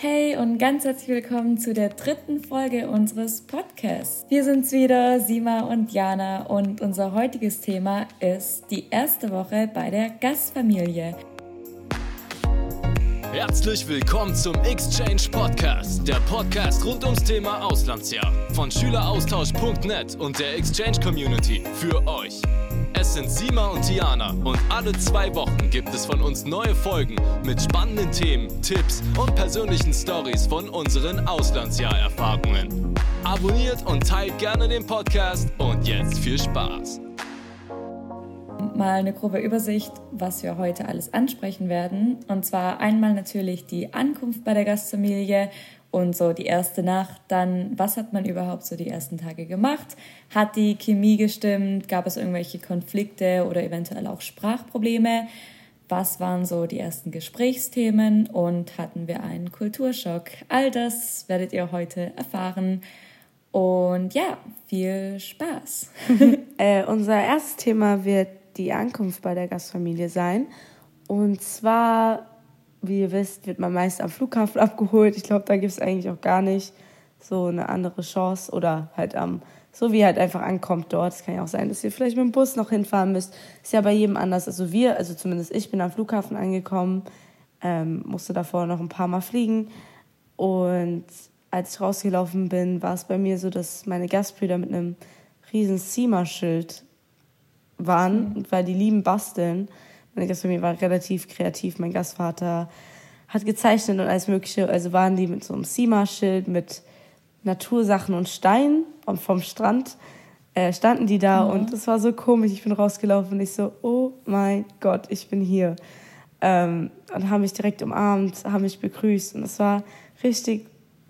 Hey und ganz herzlich willkommen zu der dritten Folge unseres Podcasts. Wir sind's wieder, Sima und Jana und unser heutiges Thema ist die erste Woche bei der Gastfamilie. Herzlich willkommen zum Exchange Podcast, der Podcast rund ums Thema Auslandsjahr von Schüleraustausch.net und der Exchange Community für euch. Es sind Sima und Tiana und alle zwei Wochen gibt es von uns neue Folgen mit spannenden Themen, Tipps und persönlichen Stories von unseren Auslandsjahrerfahrungen. Abonniert und teilt gerne den Podcast und jetzt viel Spaß. Mal eine grobe Übersicht, was wir heute alles ansprechen werden. Und zwar einmal natürlich die Ankunft bei der Gastfamilie, und so die erste Nacht, dann was hat man überhaupt so die ersten Tage gemacht? Hat die Chemie gestimmt? Gab es irgendwelche Konflikte oder eventuell auch Sprachprobleme? Was waren so die ersten Gesprächsthemen und hatten wir einen Kulturschock? All das werdet ihr heute erfahren. Und ja, viel Spaß. äh, unser erstes Thema wird die Ankunft bei der Gastfamilie sein. Und zwar wie ihr wisst, wird man meist am Flughafen abgeholt. Ich glaube, da gibt es eigentlich auch gar nicht so eine andere Chance oder halt am, so wie halt einfach ankommt dort. Es kann ja auch sein, dass ihr vielleicht mit dem Bus noch hinfahren müsst. Ist ja bei jedem anders. Also wir, also zumindest ich bin am Flughafen angekommen, ähm, musste davor noch ein paar Mal fliegen und als ich rausgelaufen bin, war es bei mir so, dass meine Gastbrüder mit einem riesen SEMA-Schild waren, mhm. weil die lieben basteln. Meine Gastfamilie war relativ kreativ. Mein Gastvater hat gezeichnet und alles Mögliche. Also waren die mit so einem SEMA-Schild, mit Natursachen und Steinen und vom Strand äh, standen die da ja. und es war so komisch. Ich bin rausgelaufen und ich so, oh mein Gott, ich bin hier. Ähm, und haben mich direkt umarmt, haben mich begrüßt und es war richtig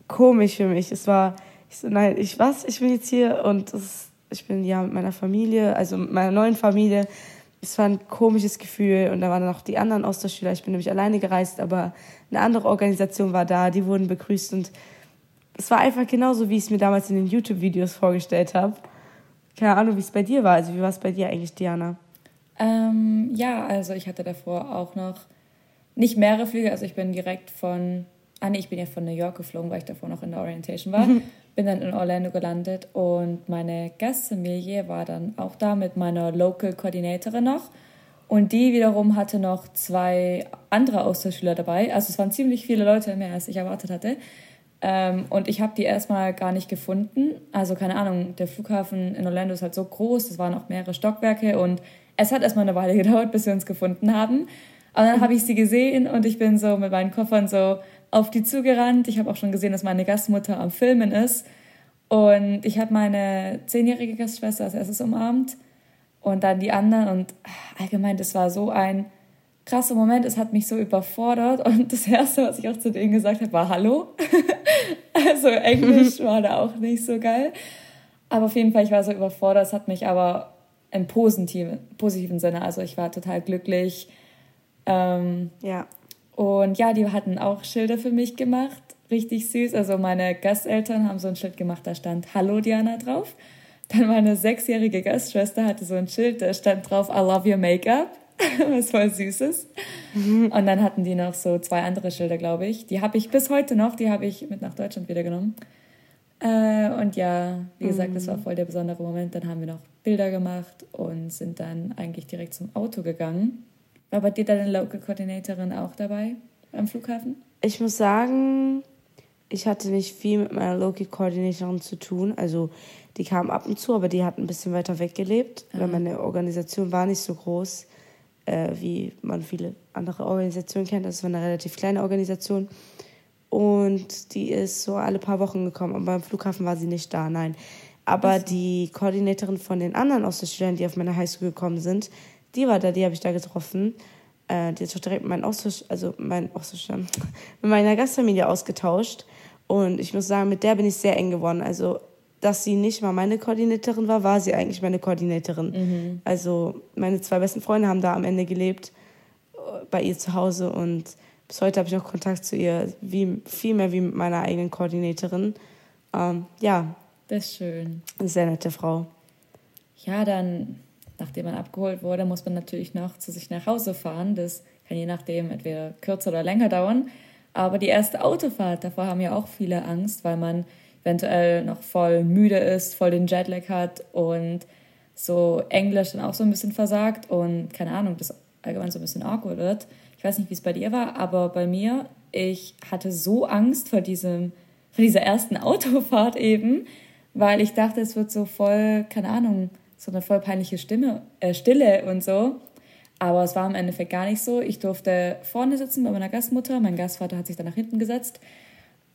komisch für mich. Es war, ich so, nein, ich was, ich bin jetzt hier und das, ich bin ja mit meiner Familie, also mit meiner neuen Familie es war ein komisches Gefühl und da waren noch die anderen Austauschschüler. Ich bin nämlich alleine gereist, aber eine andere Organisation war da, die wurden begrüßt und es war einfach genauso, wie ich es mir damals in den YouTube-Videos vorgestellt habe. Keine Ahnung, wie es bei dir war. Also wie war es bei dir eigentlich, Diana? Ähm, ja, also ich hatte davor auch noch nicht mehrere Flüge. Also ich bin direkt von, ah nee, ich bin ja von New York geflogen, weil ich davor noch in der Orientation war. bin dann in Orlando gelandet und meine Gastfamilie war dann auch da mit meiner Local Koordinatorin noch. Und die wiederum hatte noch zwei andere Austauschschüler dabei. Also es waren ziemlich viele Leute, mehr als ich erwartet hatte. Ähm, und ich habe die erstmal gar nicht gefunden. Also keine Ahnung, der Flughafen in Orlando ist halt so groß, es waren auch mehrere Stockwerke und es hat erstmal eine Weile gedauert, bis wir uns gefunden haben. Aber dann habe ich sie gesehen und ich bin so mit meinen Koffern so auf die zugerannt. Ich habe auch schon gesehen, dass meine Gastmutter am Filmen ist. Und ich habe meine zehnjährige Gastschwester als erstes umarmt und dann die anderen. Und allgemein, das war so ein krasser Moment. Es hat mich so überfordert. Und das Erste, was ich auch zu denen gesagt habe, war Hallo. also Englisch war da auch nicht so geil. Aber auf jeden Fall, ich war so überfordert. Es hat mich aber im positiven, positiven Sinne. Also ich war total glücklich. Ähm, ja. Und ja, die hatten auch Schilder für mich gemacht. Richtig süß. Also meine Gasteltern haben so ein Schild gemacht, da stand Hallo Diana drauf. Dann meine sechsjährige Gastschwester hatte so ein Schild, da stand drauf I love your makeup. Was voll süß ist. Mhm. Und dann hatten die noch so zwei andere Schilder, glaube ich. Die habe ich bis heute noch, die habe ich mit nach Deutschland wieder genommen. Äh, und ja, wie gesagt, das war mhm. voll der besondere Moment. Dann haben wir noch Bilder gemacht und sind dann eigentlich direkt zum Auto gegangen. War bei dir deine Local Coordinatorin auch dabei am Flughafen? Ich muss sagen, ich hatte nicht viel mit meiner Local Coordinatorin zu tun. Also die kam ab und zu, aber die hat ein bisschen weiter weg gelebt, weil ah. meine Organisation war nicht so groß, äh, wie man viele andere Organisationen kennt. Das war eine relativ kleine Organisation. Und die ist so alle paar Wochen gekommen. Und beim Flughafen war sie nicht da, nein. Aber also. die Koordinatorin von den anderen Austauschschülern, die auf meine Highschool gekommen sind, die war da, die habe ich da getroffen. Äh, die hat sich direkt mit meinem Austausch, also mein Austausch, mit meiner Gastfamilie ausgetauscht. Und ich muss sagen, mit der bin ich sehr eng geworden. Also, dass sie nicht mal meine Koordinatorin war, war sie eigentlich meine Koordinatorin. Mhm. Also, meine zwei besten Freunde haben da am Ende gelebt, äh, bei ihr zu Hause. Und bis heute habe ich auch Kontakt zu ihr, wie, viel mehr wie mit meiner eigenen Koordinatorin. Ähm, ja. Das ist schön. Eine sehr nette Frau. Ja, dann nachdem man abgeholt wurde, muss man natürlich noch zu sich nach Hause fahren. Das kann je nachdem entweder kürzer oder länger dauern. Aber die erste Autofahrt, davor haben ja auch viele Angst, weil man eventuell noch voll müde ist, voll den Jetlag hat und so Englisch dann auch so ein bisschen versagt und keine Ahnung, das allgemein so ein bisschen awkward wird. Ich weiß nicht, wie es bei dir war, aber bei mir, ich hatte so Angst vor diesem, vor dieser ersten Autofahrt eben, weil ich dachte, es wird so voll, keine Ahnung, so eine voll peinliche Stimme, äh, Stille und so. Aber es war im Endeffekt gar nicht so. Ich durfte vorne sitzen bei meiner Gastmutter. Mein Gastvater hat sich dann nach hinten gesetzt.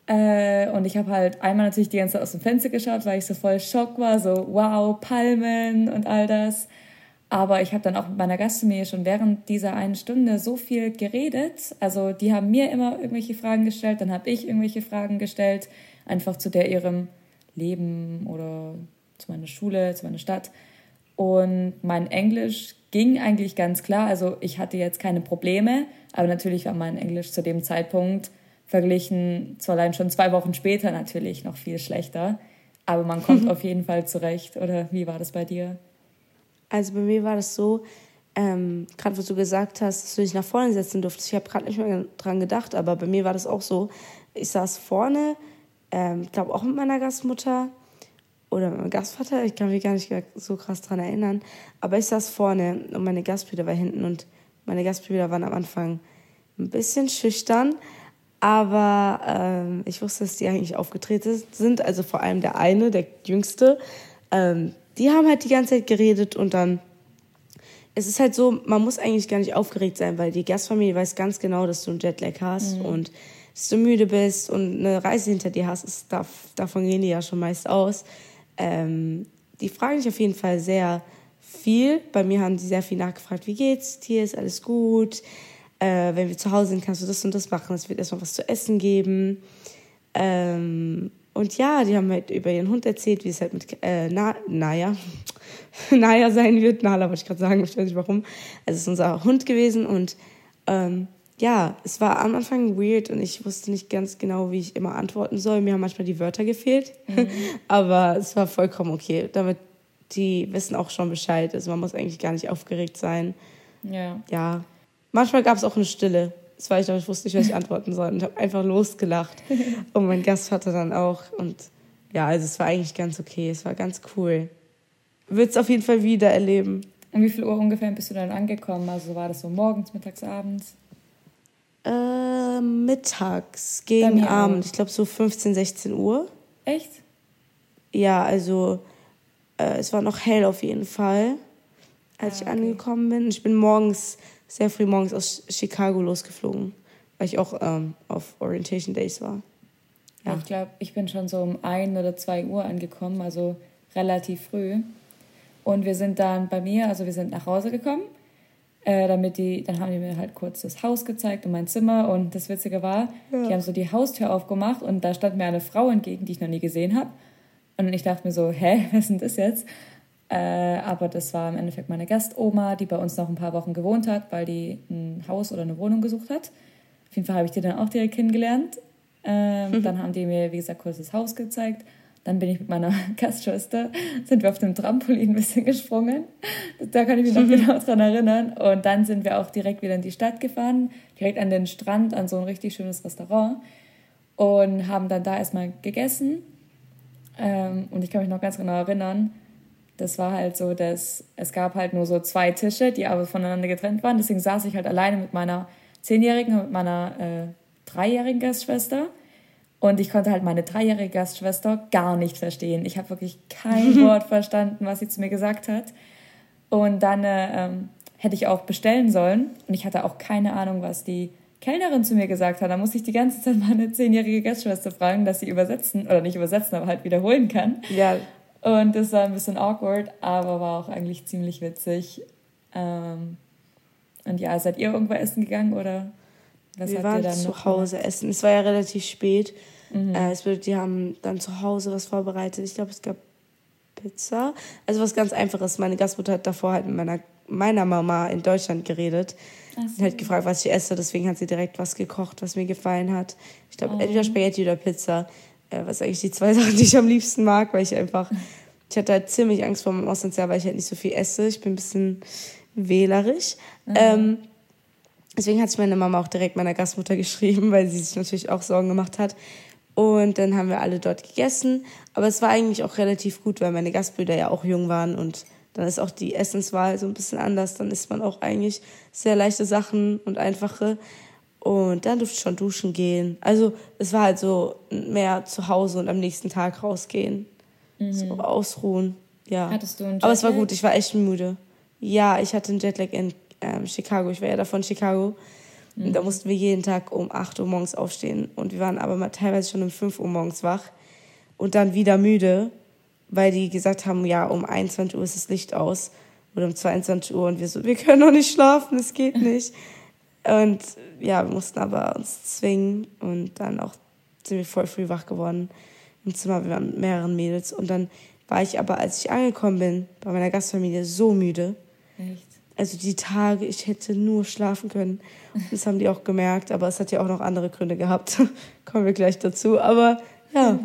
Äh, und ich habe halt einmal natürlich die ganze Zeit aus dem Fenster geschaut, weil ich so voll Schock war, so wow, Palmen und all das. Aber ich habe dann auch mit meiner Gastfamilie schon während dieser einen Stunde so viel geredet. Also die haben mir immer irgendwelche Fragen gestellt, dann habe ich irgendwelche Fragen gestellt, einfach zu der ihrem Leben oder zu meiner Schule, zu meiner Stadt. Und mein Englisch ging eigentlich ganz klar. Also ich hatte jetzt keine Probleme, aber natürlich war mein Englisch zu dem Zeitpunkt verglichen zu allein schon zwei Wochen später natürlich noch viel schlechter. Aber man kommt auf jeden Fall zurecht. Oder wie war das bei dir? Also bei mir war das so, ähm, gerade was du gesagt hast, dass du dich nach vorne setzen durftest. Ich habe gerade nicht mehr dran gedacht, aber bei mir war das auch so. Ich saß vorne, ähm, ich glaube auch mit meiner Gastmutter oder mit meinem Gastvater. Ich kann mich gar nicht so krass dran erinnern. Aber ich saß vorne und meine Gastbrüder war hinten und meine Gastbrüder waren am Anfang ein bisschen schüchtern. Aber ähm, ich wusste, dass die eigentlich aufgetreten sind. Also vor allem der eine, der jüngste. Ähm, die haben halt die ganze Zeit geredet und dann. Es ist halt so, man muss eigentlich gar nicht aufgeregt sein, weil die Gastfamilie weiß ganz genau, dass du einen Jetlag hast mhm. und dass du müde bist und eine Reise hinter dir hast. Ist, davon gehen die ja schon meist aus. Ähm, die fragen dich auf jeden Fall sehr viel. Bei mir haben sie sehr viel nachgefragt, wie geht's dir, ist alles gut? äh, wenn wir zu Hause sind, kannst du das und das machen. Es wird erstmal was zu essen geben. Ähm, und ja, die haben halt über ihren Hund erzählt, wie es halt mit äh, Na Naya, Naya sein wird. Nala wollte ich gerade sagen, ich weiß nicht warum. Also es ist unser Hund gewesen und ähm, ja, es war am Anfang weird und ich wusste nicht ganz genau, wie ich immer antworten soll. Mir haben manchmal die Wörter gefehlt, mhm. aber es war vollkommen okay. Damit die wissen auch schon Bescheid. Also man muss eigentlich gar nicht aufgeregt sein. Ja. Ja, Manchmal gab es auch eine Stille. Das war ich, aber ich wusste nicht, was ich antworten soll. Und ich habe einfach losgelacht. Und mein Gastvater dann auch. Und ja, also es war eigentlich ganz okay. Es war ganz cool. Wird es auf jeden Fall wieder erleben. Um wie viel Uhr ungefähr bist du dann angekommen? Also war das so morgens, mittags, abends? Äh, mittags, gegen Abend. Ich glaube so 15, 16 Uhr. Echt? Ja, also äh, es war noch hell auf jeden Fall, als ah, okay. ich angekommen bin. Ich bin morgens sehr früh morgens aus Chicago losgeflogen, weil ich auch ähm, auf Orientation Days war. Ja. Ich glaube, ich bin schon so um ein oder zwei Uhr angekommen, also relativ früh. Und wir sind dann bei mir, also wir sind nach Hause gekommen, äh, damit die, dann haben die mir halt kurz das Haus gezeigt und mein Zimmer. Und das Witzige war, ja. die haben so die Haustür aufgemacht und da stand mir eine Frau entgegen, die ich noch nie gesehen habe. Und ich dachte mir so, hä, was ist denn das jetzt? Äh, aber das war im Endeffekt meine Gastoma, die bei uns noch ein paar Wochen gewohnt hat, weil die ein Haus oder eine Wohnung gesucht hat. Auf jeden Fall habe ich die dann auch direkt kennengelernt. Ähm, mhm. Dann haben die mir, wie gesagt, kurz das Haus gezeigt. Dann bin ich mit meiner Gastschwester, sind wir auf dem Trampolin ein bisschen gesprungen. Da kann ich mich noch genau dran erinnern. Und dann sind wir auch direkt wieder in die Stadt gefahren, direkt an den Strand, an so ein richtig schönes Restaurant. Und haben dann da erstmal gegessen. Ähm, und ich kann mich noch ganz genau erinnern, das war halt so, dass es gab halt nur so zwei Tische, die aber voneinander getrennt waren. Deswegen saß ich halt alleine mit meiner Zehnjährigen und mit meiner äh, dreijährigen Gastschwester. Und ich konnte halt meine dreijährige Gastschwester gar nicht verstehen. Ich habe wirklich kein Wort verstanden, was sie zu mir gesagt hat. Und dann äh, ähm, hätte ich auch bestellen sollen. Und ich hatte auch keine Ahnung, was die Kellnerin zu mir gesagt hat. Da musste ich die ganze Zeit meine zehnjährige Gastschwester fragen, dass sie übersetzen, oder nicht übersetzen, aber halt wiederholen kann. Ja, und das war ein bisschen awkward, aber war auch eigentlich ziemlich witzig. Ähm, und ja, seid ihr irgendwo essen gegangen oder was Wir waren zu Hause gemacht? essen. Es war ja relativ spät. Mhm. Äh, es wird, die haben dann zu Hause was vorbereitet. Ich glaube, es gab Pizza. Also was ganz Einfaches. Meine Gastmutter hat davor halt mit meiner, meiner Mama in Deutschland geredet. So. Und hat gefragt, was ich esse. Deswegen hat sie direkt was gekocht, was mir gefallen hat. Ich glaube, oh. entweder Spaghetti oder Pizza äh, was eigentlich die zwei Sachen, die ich am liebsten mag, weil ich einfach, ich hatte halt ziemlich Angst vor meinem Auslandsjahr, weil ich halt nicht so viel esse. Ich bin ein bisschen wählerisch. Mhm. Ähm, Deswegen hat sich meine Mama auch direkt meiner Gastmutter geschrieben, weil sie sich natürlich auch Sorgen gemacht hat. Und dann haben wir alle dort gegessen. Aber es war eigentlich auch relativ gut, weil meine Gastbrüder ja auch jung waren und dann ist auch die Essenswahl so ein bisschen anders. Dann isst man auch eigentlich sehr leichte Sachen und einfache. Und dann durfte ich schon duschen gehen. Also es war halt so mehr zu Hause und am nächsten Tag rausgehen. Mhm. So ausruhen. Ja. Hattest du einen Jetlag? Aber es war gut, ich war echt müde. Ja, ich hatte einen Jetlag in ähm, Chicago. Ich war ja davon Chicago. Mhm. Und da mussten wir jeden Tag um 8 Uhr morgens aufstehen. Und wir waren aber mal teilweise schon um 5 Uhr morgens wach. Und dann wieder müde weil die gesagt haben, ja, um 21 Uhr ist das Licht aus oder um 22 Uhr und wir so, wir können noch nicht schlafen, es geht nicht. Und ja, wir mussten aber uns zwingen und dann auch sind wir voll früh wach geworden im Zimmer, wir waren mit mehreren Mädels und dann war ich aber, als ich angekommen bin, bei meiner Gastfamilie so müde. Echt? Also die Tage, ich hätte nur schlafen können. Das haben die auch gemerkt, aber es hat ja auch noch andere Gründe gehabt. Kommen wir gleich dazu. Aber ja,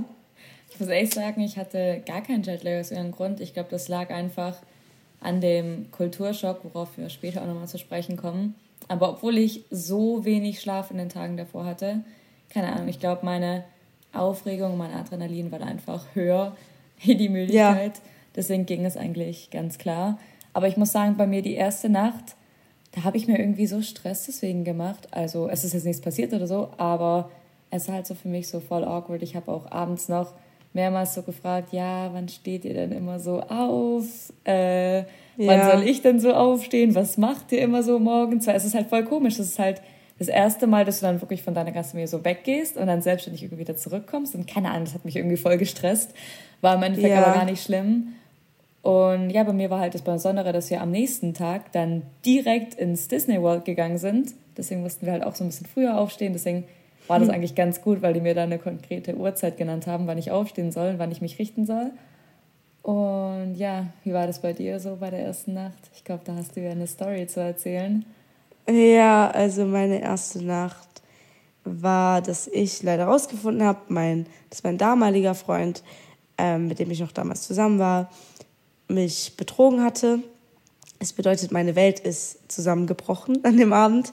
ich muss ehrlich sagen, ich hatte gar keinen Jetlag aus irgendeinem Grund. Ich glaube, das lag einfach an dem Kulturschock, worauf wir später auch nochmal zu sprechen kommen. Aber obwohl ich so wenig Schlaf in den Tagen davor hatte, keine Ahnung, ich glaube, meine Aufregung, mein Adrenalin war einfach höher wie die Müdigkeit. Ja. Deswegen ging es eigentlich ganz klar. Aber ich muss sagen, bei mir die erste Nacht, da habe ich mir irgendwie so Stress deswegen gemacht. Also es ist jetzt nichts passiert oder so, aber es ist halt so für mich so voll awkward. Ich habe auch abends noch mehrmals so gefragt, ja, wann steht ihr denn immer so auf? Äh, wann ja. soll ich denn so aufstehen? Was macht ihr immer so morgens? Weil es ist halt voll komisch. Das ist halt das erste Mal, dass du dann wirklich von deiner Gastfamilie so weggehst und dann selbstständig irgendwie wieder zurückkommst. Und keine Ahnung, das hat mich irgendwie voll gestresst. War im Endeffekt ja. aber gar nicht schlimm. Und ja, bei mir war halt das Besondere, dass wir am nächsten Tag dann direkt ins Disney World gegangen sind. Deswegen mussten wir halt auch so ein bisschen früher aufstehen. Deswegen war das hm. eigentlich ganz gut, weil die mir da eine konkrete Uhrzeit genannt haben, wann ich aufstehen soll, wann ich mich richten soll. Und ja, wie war das bei dir so bei der ersten Nacht? Ich glaube, da hast du ja eine Story zu erzählen. Ja, also meine erste Nacht war, dass ich leider herausgefunden habe, mein, dass mein damaliger Freund, ähm, mit dem ich noch damals zusammen war, mich betrogen hatte. Es bedeutet, meine Welt ist zusammengebrochen an dem Abend.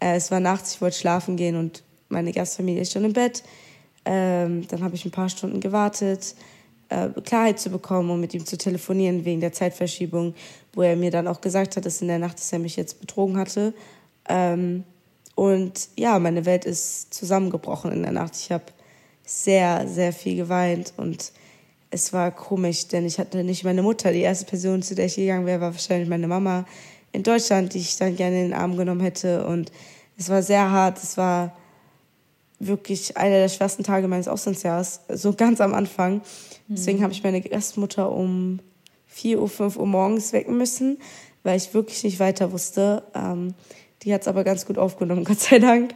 Äh, es war nachts, ich wollte schlafen gehen und meine Gastfamilie ist schon im Bett. Ähm, dann habe ich ein paar Stunden gewartet, äh, Klarheit zu bekommen und mit ihm zu telefonieren wegen der Zeitverschiebung, wo er mir dann auch gesagt hat, dass in der Nacht, dass er mich jetzt betrogen hatte. Ähm, und ja, meine Welt ist zusammengebrochen in der Nacht. Ich habe sehr, sehr viel geweint und es war komisch, denn ich hatte nicht meine Mutter. Die erste Person, zu der ich gegangen wäre, war wahrscheinlich meine Mama in Deutschland, die ich dann gerne in den Arm genommen hätte. Und es war sehr hart. Es war wirklich einer der schwersten Tage meines Auslandsjahres, so ganz am Anfang. Deswegen mhm. habe ich meine Gastmutter um 4 Uhr, 5 Uhr morgens wecken müssen, weil ich wirklich nicht weiter wusste. Ähm, die hat es aber ganz gut aufgenommen, Gott sei Dank.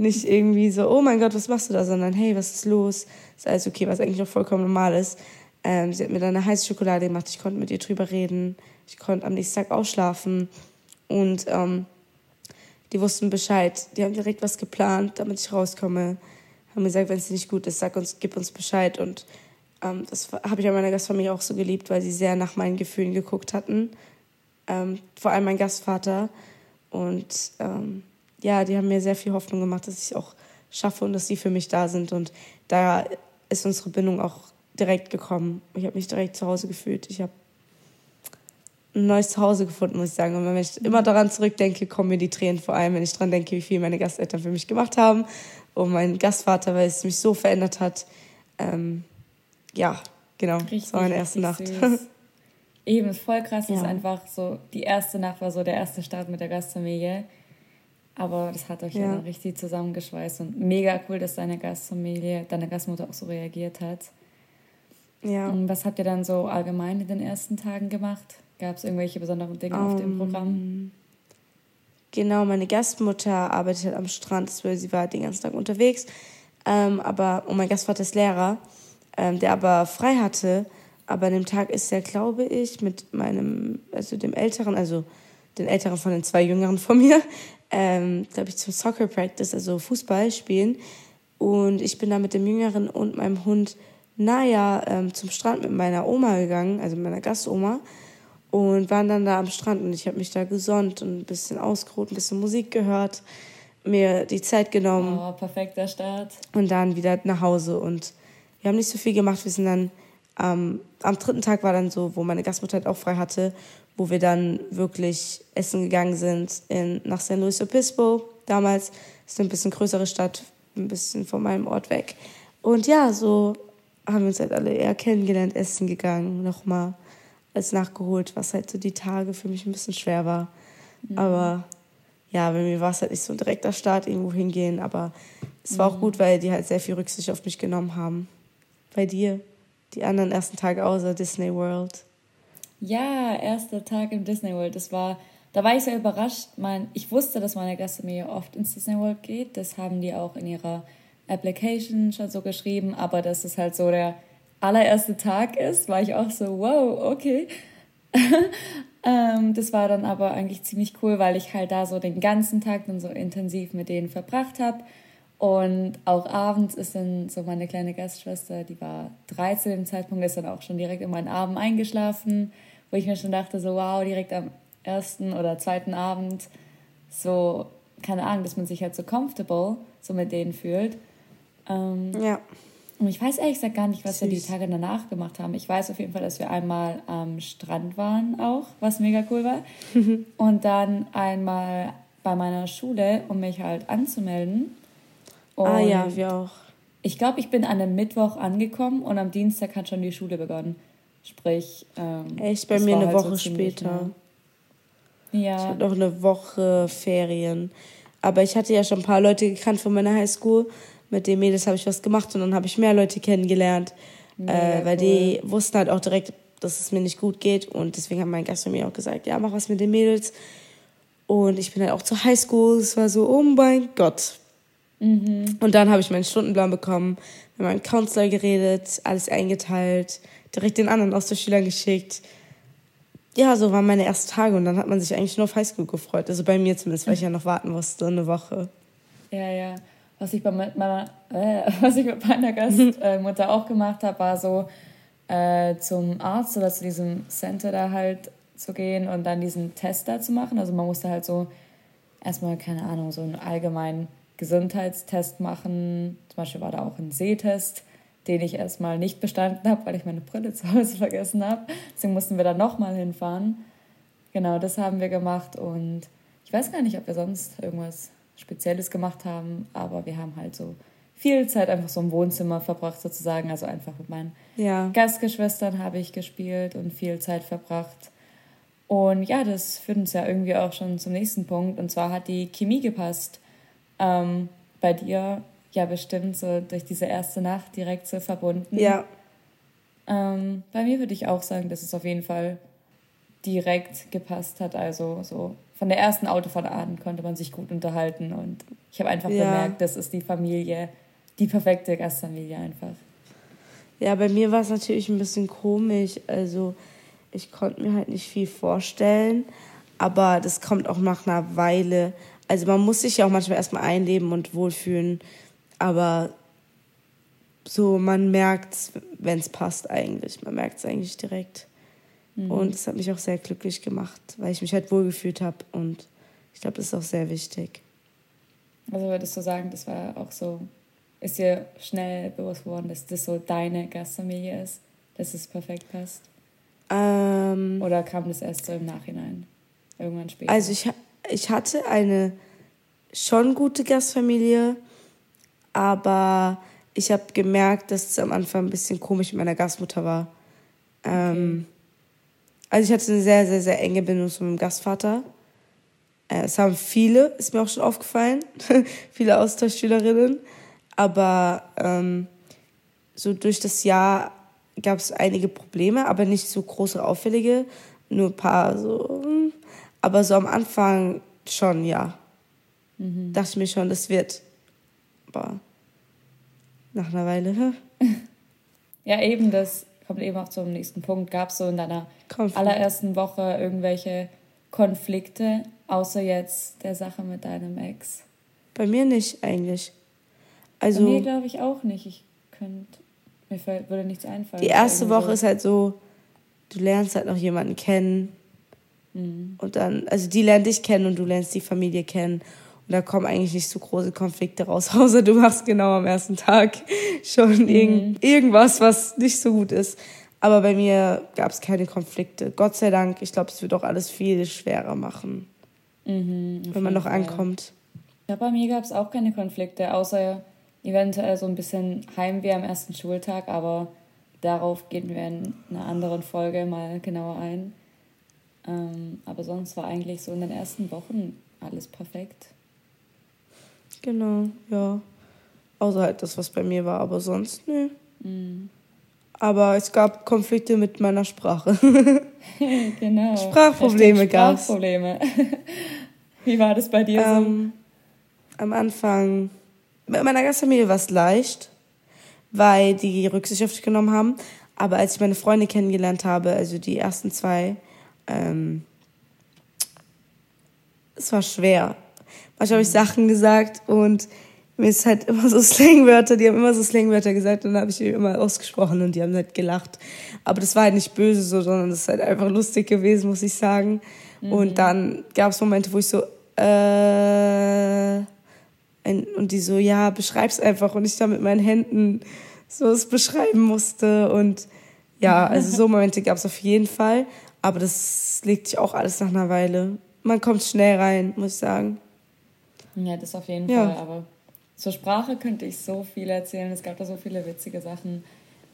Nicht irgendwie so, oh mein Gott, was machst du da, sondern hey, was ist los? Ist alles okay, was eigentlich noch vollkommen normal ist. Ähm, sie hat mir dann eine heiße Schokolade gemacht, ich konnte mit ihr drüber reden, ich konnte am nächsten Tag ausschlafen und ähm, die wussten Bescheid. Die haben direkt was geplant, damit ich rauskomme. Haben gesagt, wenn es nicht gut ist, sag uns, gib uns Bescheid. Und ähm, das habe ich an meiner Gastfamilie auch so geliebt, weil sie sehr nach meinen Gefühlen geguckt hatten. Ähm, vor allem mein Gastvater. Und ähm, ja, die haben mir sehr viel Hoffnung gemacht, dass ich es auch schaffe und dass sie für mich da sind. Und da ist unsere Bindung auch direkt gekommen. Ich habe mich direkt zu Hause gefühlt. Ich habe ein neues Zuhause gefunden, muss ich sagen. Und wenn ich immer daran zurückdenke, kommen mir die Tränen, vor allem wenn ich daran denke, wie viel meine Gasteltern für mich gemacht haben und mein Gastvater, weil es mich so verändert hat. Ähm, ja, genau, richtig, das war meine erste Nacht. Süß. Eben, voll krass, ja. ist einfach so, die erste Nacht war so der erste Start mit der Gastfamilie. Aber das hat euch ja, ja dann richtig zusammengeschweißt und mega cool, dass deine Gastfamilie, deine Gastmutter auch so reagiert hat. Ja. Und was habt ihr dann so allgemein in den ersten Tagen gemacht? Gab es irgendwelche besonderen Dinge um, auf dem Programm? Ähm, genau, meine Gastmutter arbeitet am Strand, sie war den ganzen Tag unterwegs. Ähm, aber, und mein Gastvater ist Lehrer, ähm, der aber frei hatte. Aber an dem Tag ist er, glaube ich, mit meinem, also dem Älteren, also den Älteren von den zwei Jüngeren von mir, ähm, glaube ich, zum Soccer Practice, also Fußball spielen. Und ich bin da mit dem Jüngeren und meinem Hund Naya ähm, zum Strand mit meiner Oma gegangen, also mit meiner Gastoma. und waren dann da am Strand und ich habe mich da gesonnt und ein bisschen ausgeruht, ein bisschen Musik gehört, mir die Zeit genommen. Oh, perfekter Start. Und dann wieder nach Hause und wir haben nicht so viel gemacht. Wir sind dann am dritten Tag war dann so, wo meine Gastmutter halt auch frei hatte, wo wir dann wirklich essen gegangen sind in, nach San Luis Obispo. Damals ist eine bisschen größere Stadt, ein bisschen von meinem Ort weg. Und ja, so haben wir uns halt alle eher kennengelernt, essen gegangen, nochmal als nachgeholt, was halt so die Tage für mich ein bisschen schwer war. Mhm. Aber ja, bei mir war es halt nicht so ein direkter Start, irgendwo hingehen. Aber es war mhm. auch gut, weil die halt sehr viel Rücksicht auf mich genommen haben. Bei dir, die anderen ersten Tage außer Disney World. Ja, erster Tag im Disney World. Das war, da war ich sehr überrascht. Mein, ich wusste, dass meine Gastfamilie oft ins Disney World geht. Das haben die auch in ihrer Application schon so geschrieben. Aber das ist halt so der allererste Tag ist, war ich auch so, wow, okay. ähm, das war dann aber eigentlich ziemlich cool, weil ich halt da so den ganzen Tag dann so intensiv mit denen verbracht habe. Und auch abends ist dann so meine kleine Gastschwester, die war 13 im Zeitpunkt, ist dann auch schon direkt in meinen Abend eingeschlafen, wo ich mir schon dachte, so wow, direkt am ersten oder zweiten Abend, so, keine Ahnung, dass man sich halt so comfortable so mit denen fühlt. Ähm, ja. Und ich weiß ehrlich gesagt gar nicht, was Süß. wir die Tage danach gemacht haben. Ich weiß auf jeden Fall, dass wir einmal am Strand waren auch, was mega cool war. und dann einmal bei meiner Schule, um mich halt anzumelden. Und ah ja, wir auch. Ich glaube, ich bin an einem Mittwoch angekommen und am Dienstag hat schon die Schule begonnen. Sprich, ähm, echt bei mir eine halt Woche so später. Ja. Ich hatte noch eine Woche Ferien. Aber ich hatte ja schon ein paar Leute gekannt von meiner Highschool mit den Mädels habe ich was gemacht und dann habe ich mehr Leute kennengelernt, äh, weil cool. die wussten halt auch direkt, dass es mir nicht gut geht und deswegen hat mein Gast mir auch gesagt, ja, mach was mit den Mädels. Und ich bin halt auch zur Highschool, es war so, oh mein Gott. Mhm. Und dann habe ich meinen Stundenplan bekommen, mit meinem Counselor geredet, alles eingeteilt, direkt den anderen aus der Schüler geschickt. Ja, so waren meine ersten Tage und dann hat man sich eigentlich nur auf Highschool gefreut. Also bei mir zumindest, weil ich ja noch warten musste, eine Woche. Ja, ja was ich bei meiner, äh, was ich mit meiner Gastmutter auch gemacht habe, war so äh, zum Arzt oder zu diesem Center da halt zu gehen und dann diesen Test da zu machen. Also man musste halt so erstmal, keine Ahnung, so einen allgemeinen Gesundheitstest machen. Zum Beispiel war da auch ein Sehtest, den ich erstmal nicht bestanden habe, weil ich meine Brille zu Hause vergessen habe. Deswegen mussten wir da nochmal hinfahren. Genau, das haben wir gemacht und ich weiß gar nicht, ob wir sonst irgendwas Spezielles gemacht haben, aber wir haben halt so viel Zeit einfach so im Wohnzimmer verbracht sozusagen, also einfach mit meinen ja. Gastgeschwistern habe ich gespielt und viel Zeit verbracht. Und ja, das führt uns ja irgendwie auch schon zum nächsten Punkt und zwar hat die Chemie gepasst. Ähm, bei dir ja bestimmt so durch diese erste Nacht direkt so verbunden. Ja. Ähm, bei mir würde ich auch sagen, dass es auf jeden Fall direkt gepasst hat. Also so von der ersten Autofahrt an konnte man sich gut unterhalten und ich habe einfach ja. bemerkt, das ist die Familie, die perfekte Gastfamilie einfach. Ja, bei mir war es natürlich ein bisschen komisch. Also ich konnte mir halt nicht viel vorstellen, aber das kommt auch nach einer Weile. Also man muss sich ja auch manchmal erstmal einleben und wohlfühlen, aber so man merkt es, wenn es passt eigentlich. Man merkt es eigentlich direkt. Mhm. Und es hat mich auch sehr glücklich gemacht, weil ich mich halt wohlgefühlt habe. Und ich glaube, das ist auch sehr wichtig. Also würdest du sagen, das war auch so, ist dir schnell bewusst geworden, dass das so deine Gastfamilie ist, dass es perfekt passt? Ähm, Oder kam das erst so im Nachhinein, irgendwann später? Also ich, ich hatte eine schon gute Gastfamilie, aber ich habe gemerkt, dass es am Anfang ein bisschen komisch mit meiner Gastmutter war. Ähm. Also ich hatte eine sehr, sehr, sehr enge Bindung zu meinem Gastvater. Äh, es haben viele, ist mir auch schon aufgefallen, viele Austauschschülerinnen. Aber ähm, so durch das Jahr gab es einige Probleme, aber nicht so große, auffällige. Nur ein paar so. Aber so am Anfang schon, ja. Mhm. Dachte ich mir schon, das wird. Aber nach einer Weile. ja, eben, das kommt eben auch zum nächsten Punkt. Gab es so in deiner Konflikt. allerersten Woche irgendwelche Konflikte, außer jetzt der Sache mit deinem Ex? Bei mir nicht eigentlich. Also, Bei mir glaube ich auch nicht. Ich könnte, mir würde nichts einfallen. Die erste Woche ist halt so, du lernst halt noch jemanden kennen, Mhm. Und dann, also die lernen dich kennen und du lernst die Familie kennen. Und da kommen eigentlich nicht so große Konflikte raus, außer du machst genau am ersten Tag schon mhm. irgend, irgendwas, was nicht so gut ist. Aber bei mir gab es keine Konflikte. Gott sei Dank. Ich glaube, es wird auch alles viel schwerer machen, mhm, wenn man noch Fall. ankommt. Ja, bei mir gab es auch keine Konflikte, außer eventuell so ein bisschen Heimweh am ersten Schultag, aber darauf gehen wir in einer anderen Folge mal genauer ein. Ähm, aber sonst war eigentlich so in den ersten Wochen alles perfekt. Genau, ja. Außer halt das, was bei mir war, aber sonst, ne. Mhm. Aber es gab Konflikte mit meiner Sprache. genau. Sprachprobleme gab es. Sprachprobleme. Wie war das bei dir ähm, so? Am Anfang, mit meiner Gastfamilie war es leicht, weil die Rücksicht auf dich genommen haben. Aber als ich meine Freunde kennengelernt habe, also die ersten zwei, ähm, es war schwer. Manchmal habe ich Sachen gesagt und mir ist halt immer so Slangwörter, die haben immer so Slangwörter gesagt und dann habe ich die immer ausgesprochen und die haben halt gelacht. Aber das war halt nicht böse so, sondern das ist halt einfach lustig gewesen, muss ich sagen. Mhm. Und dann gab es Momente, wo ich so, äh, und die so, ja, beschreib's einfach und ich dann mit meinen Händen so es beschreiben musste und ja, also so Momente gab es auf jeden Fall, aber das legt sich auch alles nach einer Weile. Man kommt schnell rein, muss ich sagen. Ja, das auf jeden ja. Fall, aber zur Sprache könnte ich so viel erzählen. Es gab da so viele witzige Sachen.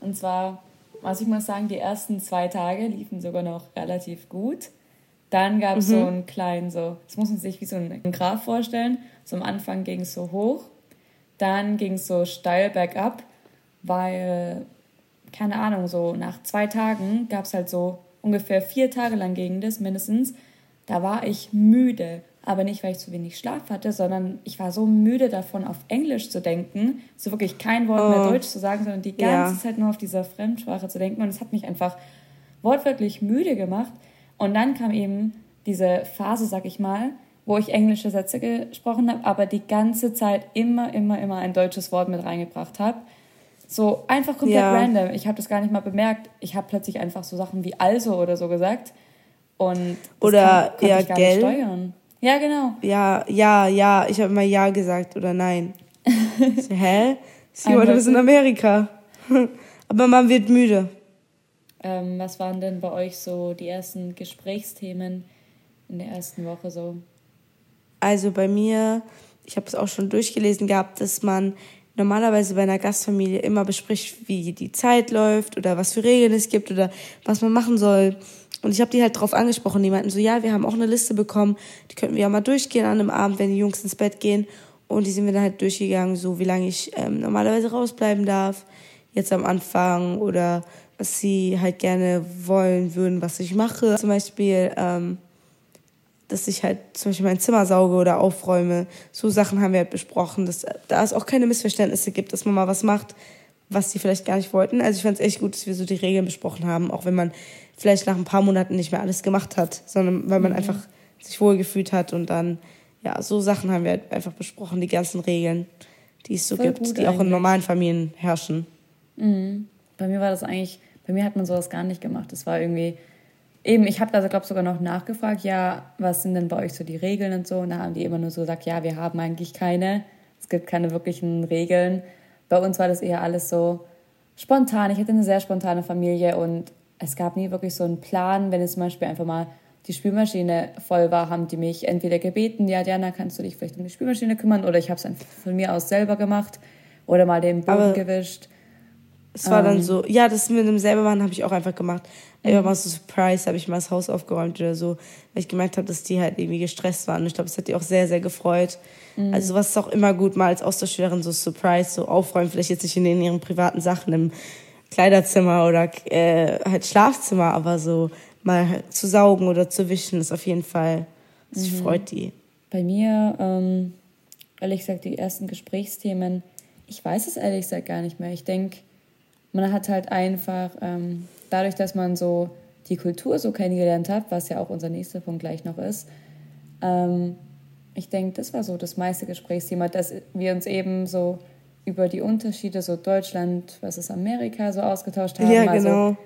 Und zwar, muss ich mal sagen, die ersten zwei Tage liefen sogar noch relativ gut. Dann gab es mhm. so einen kleinen, so, das muss man sich wie so einen Graph vorstellen. So am Anfang ging es so hoch, dann ging es so steil bergab, weil, keine Ahnung, so nach zwei Tagen gab es halt so ungefähr vier Tage lang gegen das mindestens. Da war ich müde aber nicht, weil ich zu wenig Schlaf hatte, sondern ich war so müde davon, auf Englisch zu denken, so wirklich kein Wort oh. mehr Deutsch zu sagen, sondern die ganze ja. Zeit nur auf dieser Fremdsprache zu denken. Und es hat mich einfach wortwörtlich müde gemacht. Und dann kam eben diese Phase, sag ich mal, wo ich englische Sätze gesprochen habe, aber die ganze Zeit immer, immer, immer ein deutsches Wort mit reingebracht habe. So einfach komplett ja. random. Ich habe das gar nicht mal bemerkt. Ich habe plötzlich einfach so Sachen wie also oder so gesagt. Und oder kann, ja, ich gar gell? Nicht steuern. Ja, genau. Ja, ja, ja. Ich habe immer Ja gesagt oder Nein. so, hä? Simon, du bist in Amerika. Aber man wird müde. Ähm, was waren denn bei euch so die ersten Gesprächsthemen in der ersten Woche so? Also bei mir, ich habe es auch schon durchgelesen gehabt, dass man normalerweise bei einer Gastfamilie immer bespricht, wie die Zeit läuft oder was für Regeln es gibt oder was man machen soll. Und ich habe die halt drauf angesprochen. Die meinten so, ja, wir haben auch eine Liste bekommen, die könnten wir ja mal durchgehen an einem Abend, wenn die Jungs ins Bett gehen. Und die sind wir dann halt durchgegangen, so wie lange ich ähm, normalerweise rausbleiben darf, jetzt am Anfang oder was sie halt gerne wollen würden, was ich mache. Zum Beispiel, ähm, dass ich halt zum Beispiel mein Zimmer sauge oder aufräume. So Sachen haben wir halt besprochen, dass da es auch keine Missverständnisse gibt, dass man mal was macht, was sie vielleicht gar nicht wollten. Also ich fand es echt gut, dass wir so die Regeln besprochen haben, auch wenn man vielleicht nach ein paar Monaten nicht mehr alles gemacht hat, sondern weil man mhm. einfach sich wohlgefühlt hat und dann, ja, so Sachen haben wir halt einfach besprochen, die ganzen Regeln, die es so Voll gibt, die eigentlich. auch in normalen Familien herrschen. Mhm. Bei mir war das eigentlich, bei mir hat man sowas gar nicht gemacht. Das war irgendwie, eben, ich habe da, glaube sogar noch nachgefragt, ja, was sind denn bei euch so die Regeln und so? Und da haben die immer nur so gesagt, ja, wir haben eigentlich keine. Es gibt keine wirklichen Regeln. Bei uns war das eher alles so spontan. Ich hatte eine sehr spontane Familie und es gab nie wirklich so einen Plan. Wenn es zum Beispiel einfach mal die Spülmaschine voll war, haben die mich entweder gebeten, ja, Diana, kannst du dich vielleicht um die Spülmaschine kümmern? Oder ich habe es von mir aus selber gemacht oder mal den Boden Aber gewischt. Es war ähm, dann so, ja, das mit dem selber machen habe ich auch einfach gemacht. Einfach mal so Surprise habe ich mal das Haus aufgeräumt oder so, weil ich gemerkt habe, dass die halt irgendwie gestresst waren. Und ich glaube, das hat die auch sehr, sehr gefreut. Mhm. Also sowas ist auch immer gut, mal als Austauschschülerin so Surprise, so aufräumen, vielleicht jetzt nicht in, in ihren privaten Sachen im Kleiderzimmer oder äh, halt Schlafzimmer, aber so mal zu saugen oder zu wischen ist auf jeden Fall, das mhm. freut die. Bei mir, ähm, ehrlich gesagt, die ersten Gesprächsthemen, ich weiß es ehrlich gesagt gar nicht mehr. Ich denke, man hat halt einfach, ähm, dadurch, dass man so die Kultur so kennengelernt hat, was ja auch unser nächster Punkt gleich noch ist, ähm, ich denke, das war so das meiste Gesprächsthema, dass wir uns eben so über die Unterschiede so Deutschland versus Amerika so ausgetauscht haben. Ja, also genau. Also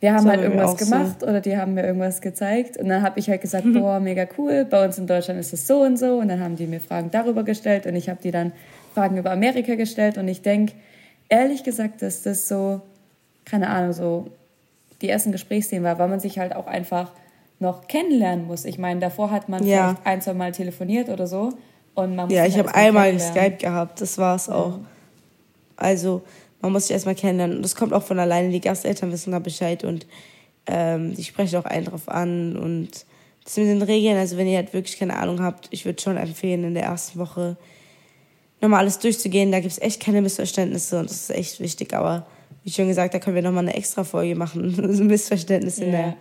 wir haben So halt irgendwas auch so. gemacht oder die haben mir irgendwas gezeigt und dann habe ich halt gesagt, boah, mega cool, bei uns in Deutschland ist es so und so und dann haben die mir Fragen darüber gestellt und ich habe die dann Fragen über Amerika gestellt und ich denke, ehrlich gesagt, dass das so, keine Ahnung, so die ersten Gesprächsthemen war, weil man sich halt auch einfach noch kennenlernen muss. Ich meine, davor hat man Ja. vielleicht ein, zwei Mal telefoniert oder so und man muss Ja, ich halt habe einmal. Skype gehabt, das war's auch. Also, man muss sich erstmal kennenlernen. Und das kommt auch von alleine. Die Gasteltern wissen da Bescheid und ähm, die sprechen auch einen drauf an. Und das mit den Regeln, also wenn ihr halt wirklich keine Ahnung habt, ich würde schon empfehlen, in der ersten Woche nochmal alles durchzugehen. Da gibt es echt keine Missverständnisse und das ist echt wichtig. Aber wie schon gesagt, da können wir nochmal eine extra Folge machen. Missverständnisse in Ja. der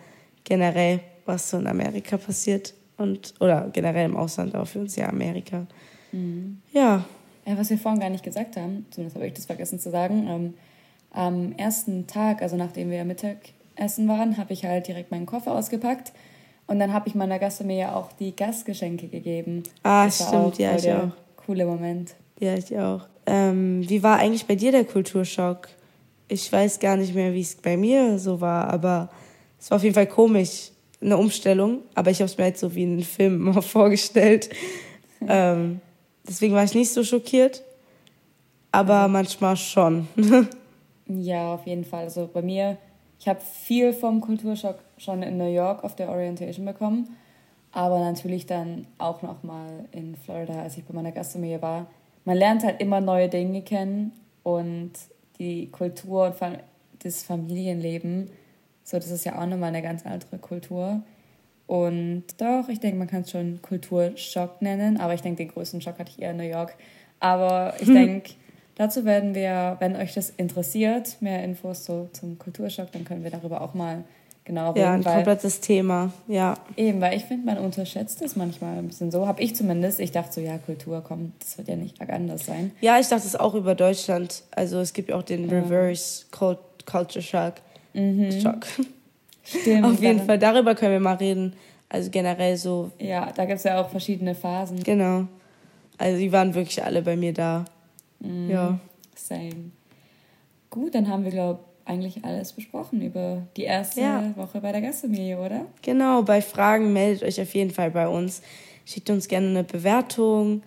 generell, was so in Amerika passiert. Und, oder generell im Ausland, aber für uns ja Amerika. Ja. Ja, was wir vorhin gar nicht gesagt haben, zumindest habe ich das vergessen zu sagen, ähm, am ersten Tag, also nachdem wir Mittagessen waren, habe ich halt direkt meinen Koffer ausgepackt und dann habe ich meiner Gastfamilie auch die Gastgeschenke gegeben. Ah, Das stimmt, ja, ich auch. Coole Moment. Ja, ich auch. Ähm, wie war eigentlich bei dir der Kulturschock? Ich weiß gar nicht mehr, wie es bei mir so war, aber es war auf jeden Fall komisch, eine Umstellung. Aber ich habe es mir halt so wie in einem Film immer vorgestellt. ähm, deswegen war ich nicht so schockiert, aber manchmal schon. Ja, auf jeden Fall. Also bei mir, ich habe viel vom Kulturschock schon in New York auf der Orientation bekommen, aber natürlich dann auch nochmal in Florida, als ich bei meiner Gastfamilie war. Man lernt halt immer neue Dinge kennen und die Kultur und das Familienleben, so das ist ja auch nochmal eine ganz andere Kultur. Und doch, ich denke, man kann es schon Kulturschock nennen, aber ich denke, den größten Schock hatte ich eher in New York. Aber ich denke, dazu werden wir, wenn euch das interessiert, mehr Infos so zum Kulturschock, dann können wir darüber auch mal genau reden. ja, ein weil, komplettes Thema. Ja. eben, weil ich finde, man unterschätzt es manchmal ein bisschen so. Habe ich zumindest. Ich dachte so, ja, Kultur, komm, das wird ja nicht arg anders sein. Ja, ich dachte es auch über Deutschland. Also es gibt ja auch den Reverse Cult Culture Shock. Shock. Stimmt. Auf jeden Fall, darüber können wir mal reden. Also generell so, Ja, da gibt es ja auch verschiedene Phasen. genau. Also die waren wirklich alle bei mir da. Ja. Same. Gut, dann haben wir, glaube eigentlich alles besprochen über die erste Ja. Woche bei der Gastfamilie, oder? Genau, bei Fragen meldet euch auf jeden Fall bei uns. Schickt uns gerne eine Bewertung.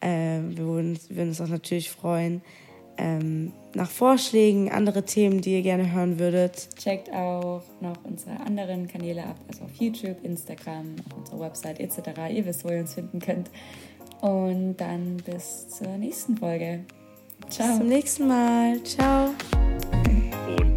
Ähm, wir würden, würden uns auch natürlich freuen. Ähm, nach Vorschlägen, andere Themen, die ihr gerne hören würdet. Checkt auch noch unsere anderen Kanäle ab, also auf YouTube, Instagram, auf unserer Website etc. Ihr wisst, wo ihr uns finden könnt. Und dann bis zur nächsten Folge. Bis Ciao. zum nächsten Mal. Ciao.